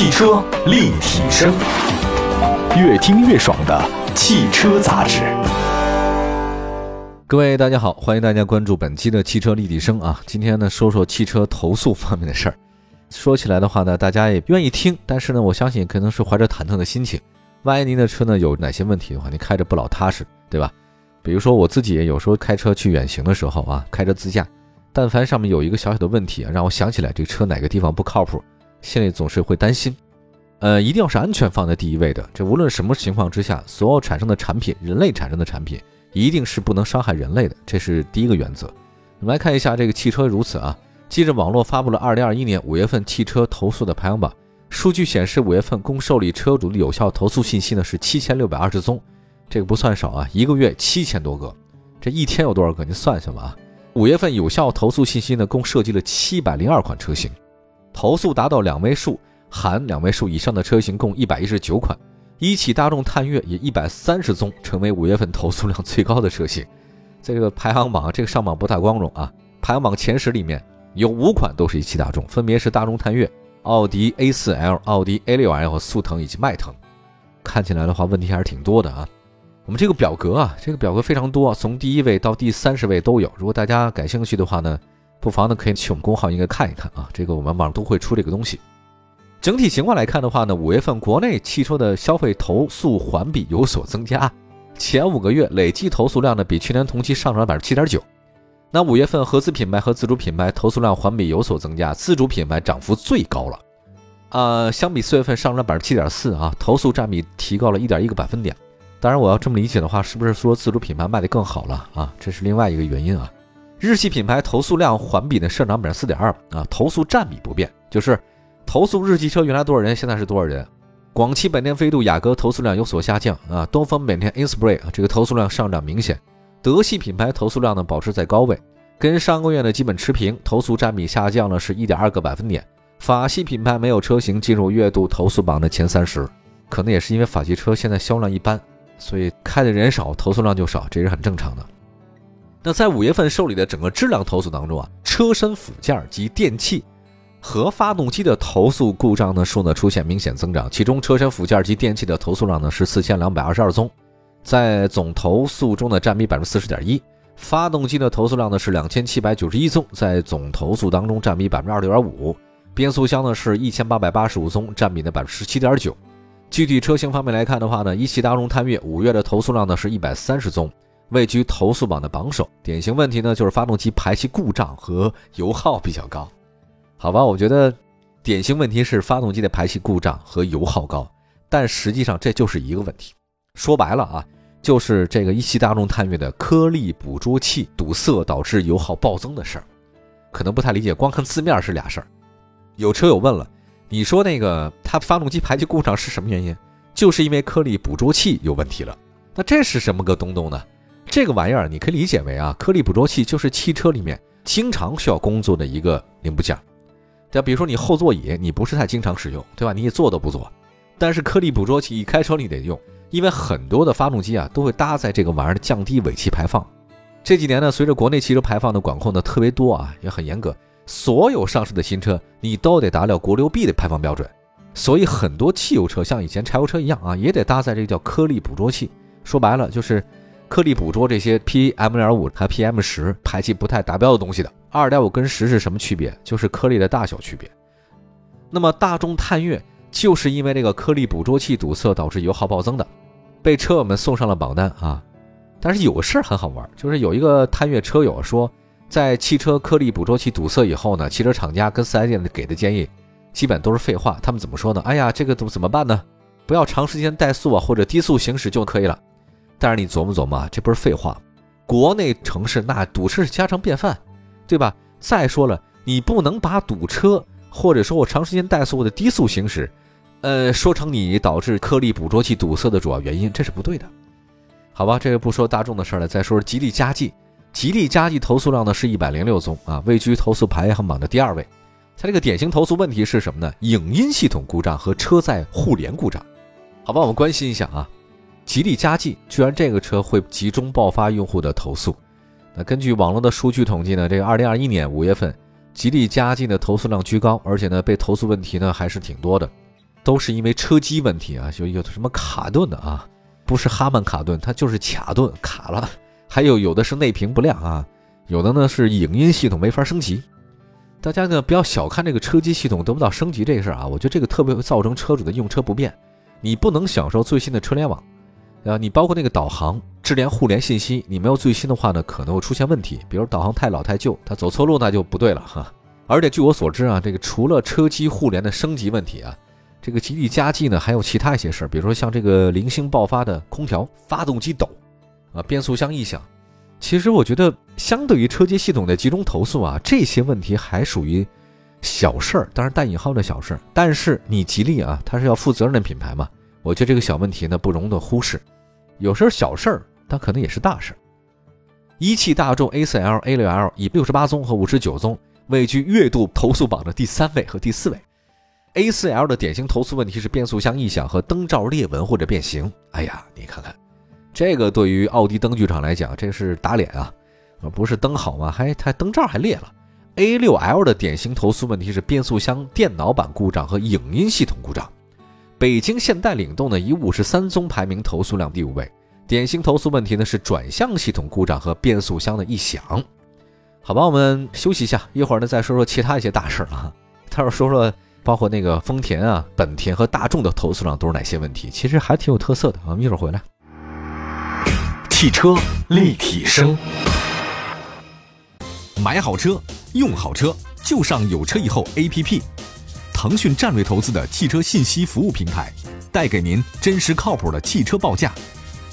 汽车立体声，越听越爽的汽车杂志。各位大家好，欢迎大家关注本期的汽车立体声啊。今天呢，说说汽车投诉方面的事儿。说起来的话呢，大家也愿意听，但是呢，我相信可能是怀着忐忑的心情。万一您的车呢有哪些问题的话，您开着不老踏实，对吧？比如说我自己有时候开车去远行的时候啊，开着自驾，但凡上面有一个小小的问题啊，让我想起来这车哪个地方不靠谱。心里总是会担心，呃，一定要是安全放在第一位的。这无论什么情况之下，所有产生的产品，人类产生的产品，一定是不能伤害人类的，这是第一个原则。我们来看一下这个汽车如此啊。记者网络发布了二零二一年五月份汽车投诉的排行榜，数据显示，五月份共受理车主的有效投诉信息呢是七千六百二十宗，这个不算少啊，一个月七千多个，这一天有多少个？你算一下吧啊。五月份有效投诉信息呢，共涉及了七百零二款车型。投诉达到两位数，含两位数以上的车型共一百一十九款，一汽大众探岳也一百三十宗，成为五月份投诉量最高的车型。在这个排行榜，这个上榜不大光荣啊！排行榜前十里面有五款都是一汽大众，分别是大众探岳、奥迪 A4L、奥迪 A6L、速腾以及迈腾。看起来的话，问题还是挺多的啊。我们这个表格啊，这个表格非常多，从第一位到第三十位都有。如果大家感兴趣的话呢？不妨呢，可以去我们公号应该看一看啊，这个我们网上都会出这个东西。整体情况来看的话呢，五月份国内汽车的消费投诉环比有所增加，前五个月累计投诉量呢比去年同期上涨了百分之七点九。那五月份合资品牌和自主品牌投诉量环比有所增加，自主品牌涨幅最高了，啊，相比四月份上涨百分之七点四啊，投诉占比提高了一点一个百分点。当然，我要这么理解的话，是不是说自主品牌卖的更好了啊？这是另外一个原因啊。日系品牌投诉量环比呢上涨百分之四点二啊，投诉占比不变，就是投诉日系车原来多少人，现在是多少人。广汽本田飞度、雅阁投诉量有所下降啊，东风本田 Inspire 啊这个投诉量上涨明显。德系品牌投诉量呢保持在高位，跟上个月呢基本持平，投诉占比下降了是一点二个百分点。法系品牌没有车型进入月度投诉榜的前三十，可能也是因为法系车现在销量一般，所以开的人少，投诉量就少，这是很正常的。那在五月份受理的整个质量投诉当中啊，车身附件及电器和发动机的投诉故障呢数呢出现明显增长，其中车身附件及电器的投诉量呢是四千两百二十二宗，在总投诉中呢占比百分之四十点一；发动机的投诉量呢是两千七百九十一宗，在总投诉当中占比百分之二十六点五；变速箱呢是一千八百八十五宗，占比呢百分之十七点九。具体车型方面来看的话呢，一汽大众探岳五月的投诉量呢是一百三十宗。位居投诉榜的榜首，典型问题呢就是发动机排气故障和油耗比较高，好吧？我觉得典型问题是发动机的排气故障和油耗高，但实际上这就是一个问题。说白了啊，就是这个一汽大众探岳的颗粒捕捉器堵塞导致油耗暴增的事儿，可能不太理解，光看字面是俩事儿。有车友问了，你说那个它发动机排气故障是什么原因？就是因为颗粒捕捉器有问题了。那这是什么个东东呢？这个玩意儿你可以理解为啊，颗粒捕捉器就是汽车里面经常需要工作的一个零部件。对比如说你后座椅，你不是太经常使用，对吧？你也坐都不坐，但是颗粒捕捉器一开车你得用，因为很多的发动机啊都会搭载这个玩意儿，降低尾气排放。这几年呢，随着国内汽车排放的管控呢特别多啊，也很严格，所有上市的新车你都得达到国六 B 的排放标准，所以很多汽油车像以前柴油车一样啊，也得搭载这个叫颗粒捕捉器。说白了就是。颗粒捕捉这些 PM 点五和 PM 十排气不太达标的东西的，二点五跟十是什么区别？就是颗粒的大小区别。那么大众探岳就是因为这个颗粒捕捉器堵塞导致油耗暴增的，被车友们送上了榜单啊。但是有个事儿很好玩，就是有一个探岳车友说，在汽车颗粒捕捉器堵塞以后呢，汽车厂家跟四 S 店给的建议基本都是废话。他们怎么说呢？哎呀，这个怎么怎么办呢？不要长时间怠速啊，或者低速行驶就可以了。但是你琢磨琢磨啊，这不是废话，国内城市那堵车是家常便饭，对吧？再说了，你不能把堵车或者说我长时间怠速的低速行驶，呃，说成你导致颗粒捕捉器堵塞的主要原因，这是不对的。好吧，这个不说大众的事了，再说说吉利嘉际。吉利嘉际投诉量呢是一百零六宗啊，位居投诉排行榜的第二位。它这个典型投诉问题是什么呢？影音系统故障和车载互联故障。好吧，我们关心一下啊。吉利嘉际居然这个车会集中爆发用户的投诉，那根据网络的数据统计呢，这个二零二一年五月份，吉利嘉际的投诉量居高，而且呢被投诉问题呢还是挺多的。都是因为车机问题啊，就有的什么卡顿的啊，不是哈曼卡顿，它就是卡顿卡了。还有有的是内屏不亮啊，有的呢是影音系统没法升级。大家呢不要小看这个车机系统得不到升级这事儿啊，我觉得这个特别会造成车主的用车不便。你不能享受最新的车联网，啊，你包括那个导航、智联互联信息，你没有最新的话呢，可能会出现问题。比如导航太老太旧，它走错路那就不对了哈。而且据我所知啊，这个除了车机互联的升级问题啊，这个吉利嘉际呢还有其他一些事儿，比如说像这个零星爆发的空调、发动机抖，啊，变速箱异响。其实我觉得，相对于车机系统的集中投诉啊，这些问题还属于。小事儿，当然带引号的小事儿，但是你吉利啊，它是要负责任的品牌嘛，我觉得这个小问题呢不容得忽视。有时候小事儿，它可能也是大事。一汽大众 A4L、A6L 以六十八宗和五十九宗位居月度投诉榜的第三位和第四位。A4L 的典型投诉问题是变速箱异响和灯罩裂纹或者变形。哎呀，你看看，这个对于奥迪灯具厂来讲，这是打脸啊！不是灯好吗？还它灯罩还裂了。A6L 的典型投诉问题是变速箱电脑板故障和影音系统故障。北京现代领动呢以五十三宗排名投诉量第五位，典型投诉问题呢是转向系统故障和变速箱的异响。好吧，我们休息一下，一会儿呢再说说其他一些大事儿啊。待会儿说说包括那个丰田啊、本田和大众的投诉量都是哪些问题，其实还挺有特色的啊。我们一会儿回来。汽车立体声，买好车。用好车就上有车以后 APP，腾讯战略投资的汽车信息服务平台，带给您真实靠谱的汽车报价，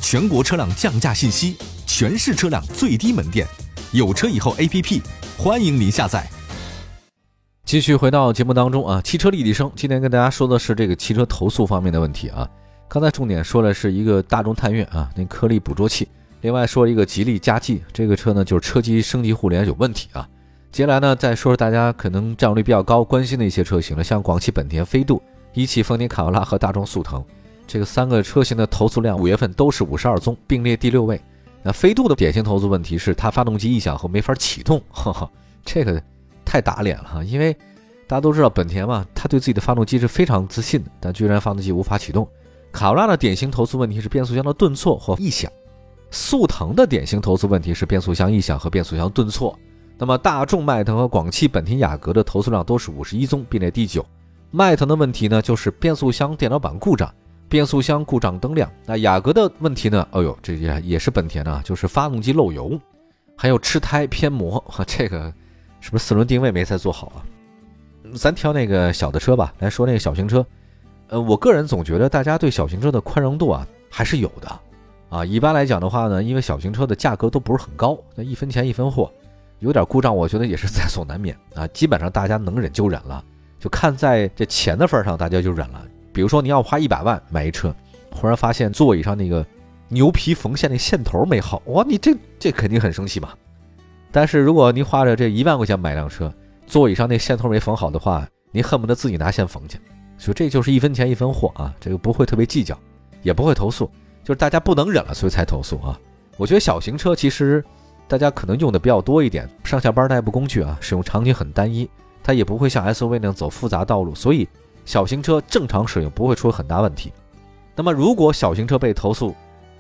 全国车辆降价信息，全市车辆最低门店，有车以后 APP，欢迎您下载。继续回到节目当中啊，汽车立体声，今天跟大家说的是这个汽车投诉方面的问题啊。刚才重点说的是一个大众探岳啊，那颗粒捕捉器，另外说一个吉利嘉际，这个车呢就是车机升级互联有问题啊。接下来呢，再说说大家可能占有率比较高、关心的一些车型了，像广汽本田飞度、一汽丰田卡罗拉和大众速腾，这个三个车型的投诉量五月份都是五十二宗，并列第六位。那飞度的典型投诉问题是它发动机异响和没法启动，哈哈，这个太打脸了哈！因为大家都知道本田嘛，它对自己的发动机是非常自信的，但居然发动机无法启动。卡罗拉的典型投诉问题是变速箱的顿挫或异响，速腾的典型投诉问题是变速箱异响和变速箱顿挫。那么大众迈腾和广汽本田雅阁的投诉量都是五十一宗，并列第九。迈腾的问题呢，就是变速箱电脑板故障，变速箱故障灯亮。那雅阁的问题呢？哎呦，这也也是本田啊，就是发动机漏油，还有吃胎偏磨。这个是不是四轮定位没再做好啊？咱挑那个小的车吧，来说那个小型车。呃，我个人总觉得大家对小型车的宽容度啊还是有的啊。一般来讲的话呢，因为小型车的价格都不是很高，那一分钱一分货。有点故障，我觉得也是在所难免啊。基本上大家能忍就忍了，就看在这钱的份上，大家就忍了。比如说你要花一百万买一车，忽然发现座椅上那个牛皮缝线那线头没好，哇，你这这肯定很生气吧？但是如果您花着这一万块钱买辆车，座椅上那线头没缝好的话，您恨不得自己拿线缝去。所以这就是一分钱一分货啊，这个不会特别计较，也不会投诉，就是大家不能忍了，所以才投诉啊。我觉得小型车其实。大家可能用的比较多一点，上下班代步工具啊，使用场景很单一，它也不会像 SUV 那样走复杂道路，所以小型车正常使用不会出很大问题。那么如果小型车被投诉，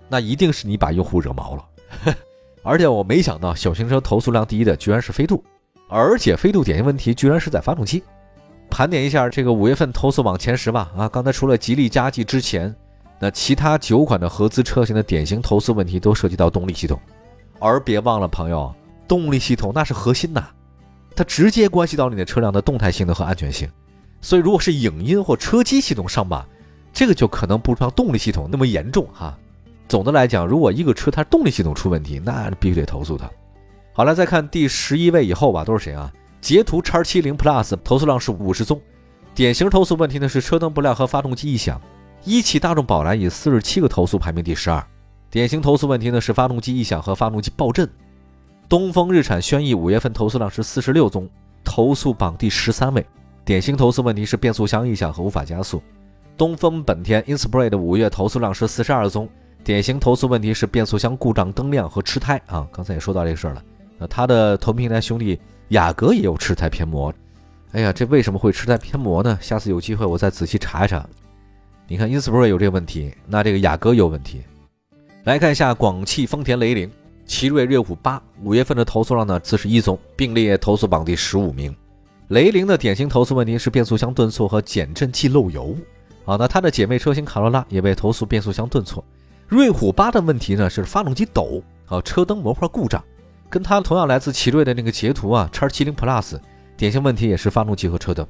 那一定是你把用户惹毛了。而且我没想到小型车投诉量第一的居然是飞度，而且飞度典型问题居然是在发动机。盘点一下这个五月份投诉榜前十吧。啊，刚才除了吉利嘉际之前，那其他九款的合资车型的典型投诉问题都涉及到动力系统。而别忘了，朋友，动力系统那是核心呐，它直接关系到你的车辆的动态性能和安全性。所以，如果是影音或车机系统上吧，这个就可能不像动力系统那么严重哈。总的来讲，如果一个车它动力系统出问题，那必须得投诉它。好了，再看第十一位以后吧，都是谁啊？捷途 x 七零 Plus 投诉量是五十宗，典型投诉问题呢是车灯不亮和发动机异响。一汽大众宝来以四十七个投诉排名第十二。典型投诉问题呢是发动机异响和发动机爆震。东风日产轩逸五月份投诉量是四十六宗，投诉榜第十三位。典型投诉问题是变速箱异响和无法加速。东风本田 Inspire 的五月投诉量是四十二宗，典型投诉问题是变速箱故障灯亮和吃胎啊。刚才也说到这个事儿了。那它的同平台兄弟雅阁也有吃胎偏磨，哎呀，这为什么会吃胎偏磨呢？下次有机会我再仔细查一查。你看，Inspire 有这个问题，那这个雅阁有问题。来看一下广汽丰田雷凌、奇瑞瑞虎八，五月份的投诉量呢四十一宗，并列投诉榜第十五名。雷凌的典型投诉问题是变速箱顿挫和减震器漏油。啊，那它的姐妹车型卡罗拉也被投诉变速箱顿挫。瑞虎八的问题呢是发动机抖，啊，车灯模块故障。跟它同样来自奇瑞的那个捷途啊，叉七零 Plus，典型问题也是发动机和车灯。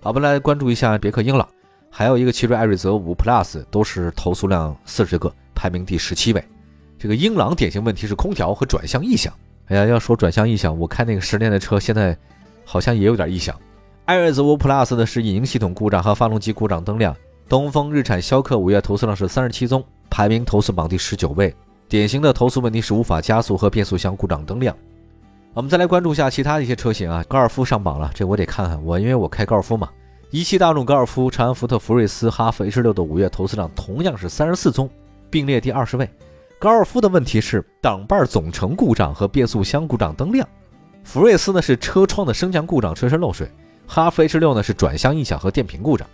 好，我们来关注一下别克英朗，还有一个奇瑞艾瑞泽五 Plus，都是投诉量四十个，排名第十七位。这个英朗典型问题是空调和转向异响。哎呀，要说转向异响，我开那个十年的车，现在。好像也有点异响。艾瑞泽五 Plus 的是引擎系统故障和发动机故障灯亮。东风日产逍客五月投诉量是三十七宗，排名投诉榜第十九位。典型的投诉问题是无法加速和变速箱故障灯亮。我们再来关注一下其他的一些车型啊，高尔夫上榜了，这我得看看我，因为我开高尔夫嘛。一汽大众高尔夫、长安福特福睿斯、哈弗 H 六的五月投诉量同样是三十四宗，并列第二十位。高尔夫的问题是挡把总成故障和变速箱故障灯亮。福睿斯呢是车窗的升降故障，车身漏水；哈弗 H 六呢是转向异响和电瓶故障。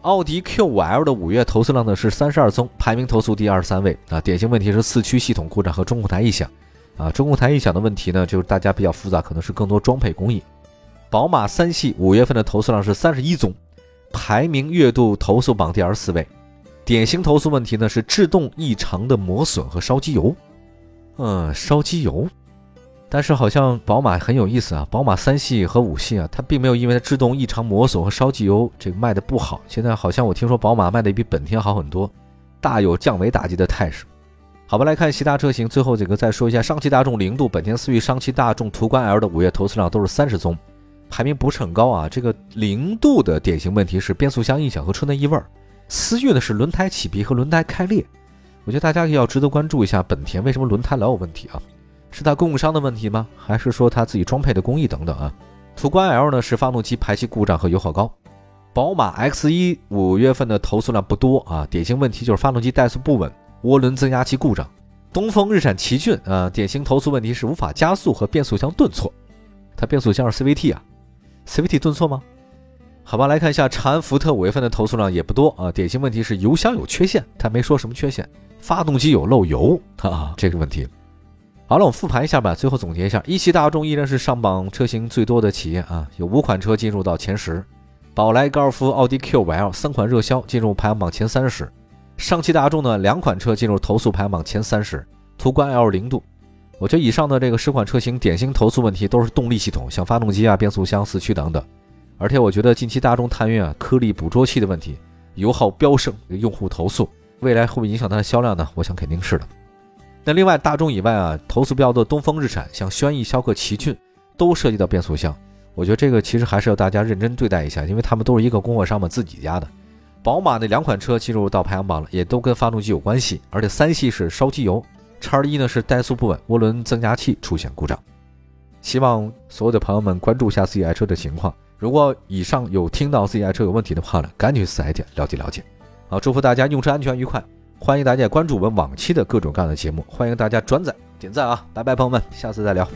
奥迪 Q5L 的五月投诉量呢是三十二宗，排名投诉第二十三位啊。典型问题是四驱系统故障和中控台异响啊。中控台异响的问题呢，就是大家比较复杂，可能是更多装配工艺。宝马三系五月份的投诉量是三十一宗，排名月度投诉榜第二十四位。典型投诉问题呢是制动异常的磨损和烧机油，嗯，烧机油。但是好像宝马很有意思啊，宝马三系和五系啊，它并没有因为它制动异常磨损和烧机油这个卖的不好。现在好像我听说宝马卖的比本田好很多，大有降维打击的态势。好吧，来看其他车型，最后几个再说一下，上汽大众凌度、本田思域、上汽大众途观 L 的五月投诉量都是三十宗，排名不是很高啊。这个凌度的典型问题是变速箱异响和车内异味儿，思域呢是轮胎起皮和轮胎开裂。我觉得大家要值得关注一下本田为什么轮胎老有问题啊？是它供应商的问题吗？还是说它自己装配的工艺等等啊？途观 L 呢是发动机排气故障和油耗高。宝马 X1 五月份的投诉量不多啊，典型问题就是发动机怠速不稳、涡轮增压器故障。东风日产奇骏啊，典型投诉问题是无法加速和变速箱顿挫。它变速箱是 CVT 啊，CVT 顿挫吗？好吧，来看一下长安福特五月份的投诉量也不多啊，典型问题是油箱有缺陷，他没说什么缺陷，发动机有漏油啊这个问题。好了，我们复盘一下吧。最后总结一下，一汽大众依然是上榜车型最多的企业啊，有五款车进入到前十。宝来、高尔夫、奥迪 Q5L 三款热销进入排行榜前三十。上汽大众呢，两款车进入投诉排行榜前三十。途观 L 零度，我觉得以上的这个十款车型典型投诉问题都是动力系统，像发动机啊、变速箱、四驱等等。而且我觉得近期大众探岳啊，颗粒捕捉器的问题，油耗飙升，用户投诉，未来会不会影响它的销量呢？我想肯定是的。那另外，大众以外啊，投诉比较多的，东风日产、像轩逸、逍客、奇骏，都涉及到变速箱。我觉得这个其实还是要大家认真对待一下，因为他们都是一个供货商嘛，自己家的。宝马那两款车进入到排行榜了，也都跟发动机有关系，而且三系是烧机油，叉一呢是怠速不稳，涡轮增压器出现故障。希望所有的朋友们关注一下自己爱车的情况，如果以上有听到自己爱车有问题的话呢，赶紧去四 S 店了解了解。好，祝福大家用车安全愉快。欢迎大家关注我们往期的各种各样的节目，欢迎大家转载点赞啊！拜拜，朋友们，下次再聊。